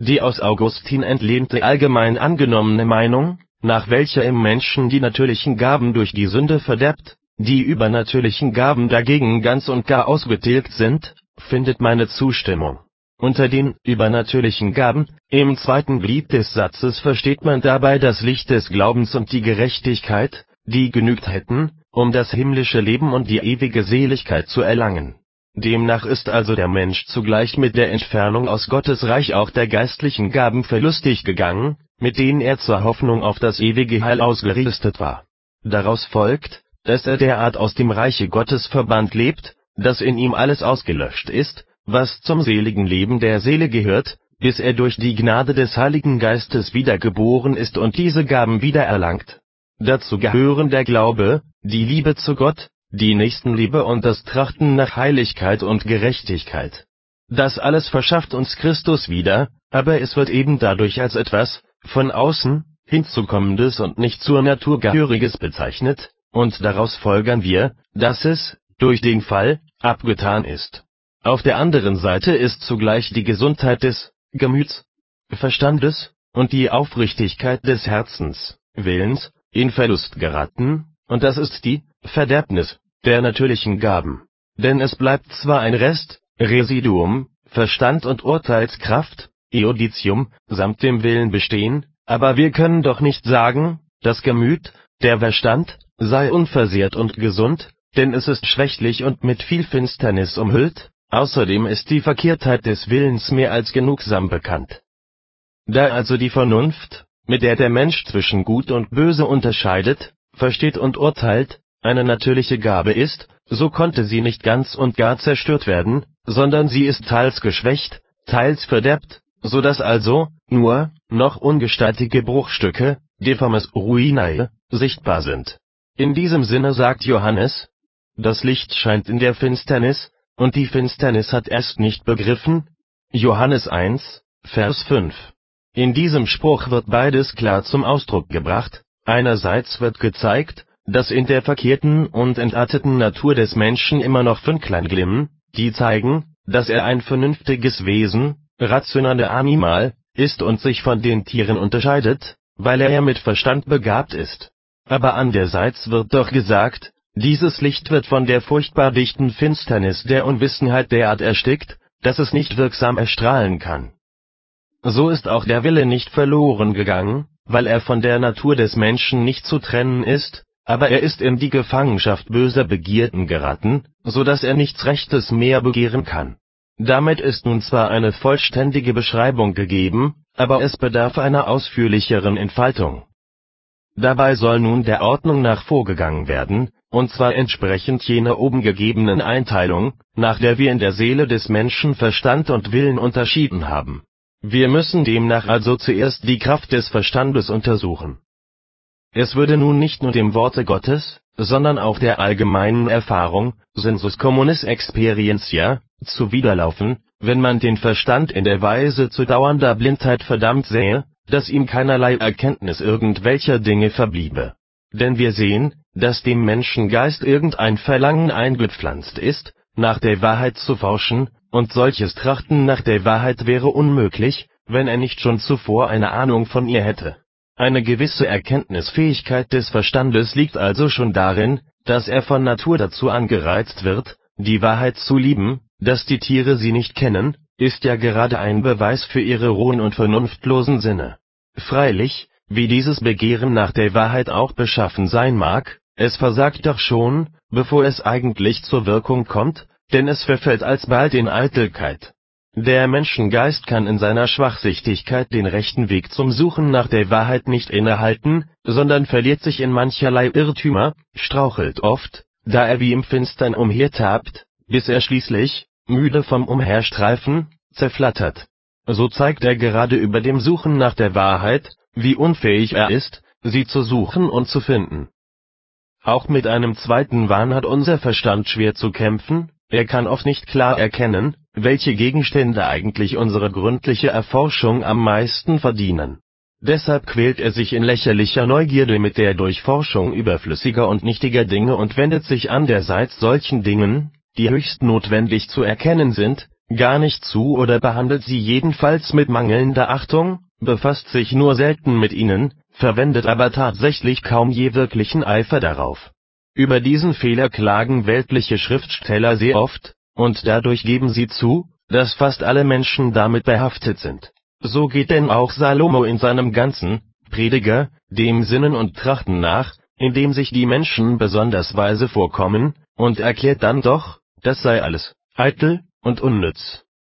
die aus Augustin entlehnte allgemein angenommene Meinung, nach welcher im Menschen die natürlichen Gaben durch die Sünde verderbt, die übernatürlichen Gaben dagegen ganz und gar ausgetilgt sind, findet meine Zustimmung. Unter den übernatürlichen Gaben im zweiten Glied des Satzes versteht man dabei das Licht des Glaubens und die Gerechtigkeit, die genügt hätten, um das himmlische Leben und die ewige Seligkeit zu erlangen. Demnach ist also der Mensch zugleich mit der Entfernung aus Gottes Reich auch der geistlichen Gaben verlustig gegangen, mit denen er zur Hoffnung auf das ewige Heil ausgerüstet war. Daraus folgt, dass er derart aus dem Reiche Gottes verbannt lebt, dass in ihm alles ausgelöscht ist, was zum seligen Leben der Seele gehört, bis er durch die Gnade des Heiligen Geistes wiedergeboren ist und diese Gaben wiedererlangt. Dazu gehören der Glaube, die Liebe zu Gott, die Nächstenliebe und das Trachten nach Heiligkeit und Gerechtigkeit. Das alles verschafft uns Christus wieder, aber es wird eben dadurch als etwas von außen hinzukommendes und nicht zur Natur gehöriges bezeichnet, und daraus folgern wir, dass es, durch den Fall, abgetan ist. Auf der anderen Seite ist zugleich die Gesundheit des Gemüts, Verstandes und die Aufrichtigkeit des Herzens, Willens, in Verlust geraten, und das ist die Verderbnis der natürlichen Gaben. Denn es bleibt zwar ein Rest, Residuum, Verstand und Urteilskraft, Euditium, samt dem Willen bestehen, aber wir können doch nicht sagen, das Gemüt, der Verstand, sei unversehrt und gesund, denn es ist schwächlich und mit viel Finsternis umhüllt, außerdem ist die Verkehrtheit des Willens mehr als genugsam bekannt. Da also die Vernunft, mit der der Mensch zwischen Gut und Böse unterscheidet, versteht und urteilt, eine natürliche Gabe ist, so konnte sie nicht ganz und gar zerstört werden, sondern sie ist teils geschwächt, teils verderbt, so dass also nur noch ungestaltige Bruchstücke, deformes ruinae, sichtbar sind. In diesem Sinne sagt Johannes, das Licht scheint in der Finsternis, und die Finsternis hat erst nicht begriffen. Johannes 1, Vers 5. In diesem Spruch wird beides klar zum Ausdruck gebracht, einerseits wird gezeigt, dass in der verkehrten und entarteten Natur des Menschen immer noch Fünklein glimmen, die zeigen, dass er ein vernünftiges Wesen, rationale Animal, ist und sich von den Tieren unterscheidet, weil er mit Verstand begabt ist. Aber andererseits wird doch gesagt, dieses Licht wird von der furchtbar dichten Finsternis der Unwissenheit derart erstickt, dass es nicht wirksam erstrahlen kann. So ist auch der Wille nicht verloren gegangen, weil er von der Natur des Menschen nicht zu trennen ist, aber er ist in die Gefangenschaft böser Begierden geraten, so dass er nichts Rechtes mehr begehren kann. Damit ist nun zwar eine vollständige Beschreibung gegeben, aber es bedarf einer ausführlicheren Entfaltung. Dabei soll nun der Ordnung nach vorgegangen werden, und zwar entsprechend jener oben gegebenen Einteilung, nach der wir in der Seele des Menschen Verstand und Willen unterschieden haben. Wir müssen demnach also zuerst die Kraft des Verstandes untersuchen es würde nun nicht nur dem Worte Gottes, sondern auch der allgemeinen Erfahrung (sensus communis experientia) zuwiderlaufen, wenn man den Verstand in der Weise zu dauernder Blindheit verdammt sähe, dass ihm keinerlei Erkenntnis irgendwelcher Dinge verbliebe. Denn wir sehen, dass dem Menschengeist irgendein Verlangen eingepflanzt ist, nach der Wahrheit zu forschen, und solches Trachten nach der Wahrheit wäre unmöglich, wenn er nicht schon zuvor eine Ahnung von ihr hätte eine gewisse Erkenntnisfähigkeit des Verstandes liegt also schon darin, dass er von Natur dazu angereizt wird, die Wahrheit zu lieben, dass die Tiere sie nicht kennen, ist ja gerade ein Beweis für ihre rohen und vernunftlosen Sinne. Freilich, wie dieses Begehren nach der Wahrheit auch beschaffen sein mag, es versagt doch schon, bevor es eigentlich zur Wirkung kommt, denn es verfällt alsbald in Eitelkeit der Menschengeist kann in seiner Schwachsichtigkeit den rechten Weg zum Suchen nach der Wahrheit nicht innehalten, sondern verliert sich in mancherlei Irrtümer, strauchelt oft, da er wie im Finstern umhertapt, bis er schließlich, müde vom Umherstreifen, zerflattert. So zeigt er gerade über dem Suchen nach der Wahrheit, wie unfähig er ist, sie zu suchen und zu finden. Auch mit einem zweiten Wahn hat unser Verstand schwer zu kämpfen, er kann oft nicht klar erkennen, welche Gegenstände eigentlich unsere gründliche Erforschung am meisten verdienen. Deshalb quält er sich in lächerlicher Neugierde mit der Durchforschung überflüssiger und nichtiger Dinge und wendet sich andererseits solchen Dingen, die höchst notwendig zu erkennen sind, gar nicht zu oder behandelt sie jedenfalls mit mangelnder Achtung, befasst sich nur selten mit ihnen, verwendet aber tatsächlich kaum je wirklichen Eifer darauf. Über diesen Fehler klagen weltliche Schriftsteller sehr oft, und dadurch geben sie zu, dass fast alle Menschen damit behaftet sind. So geht denn auch Salomo in seinem ganzen Prediger dem Sinnen und Trachten nach, indem sich die Menschen besonders weise vorkommen, und erklärt dann doch, das sei alles eitel und unnütz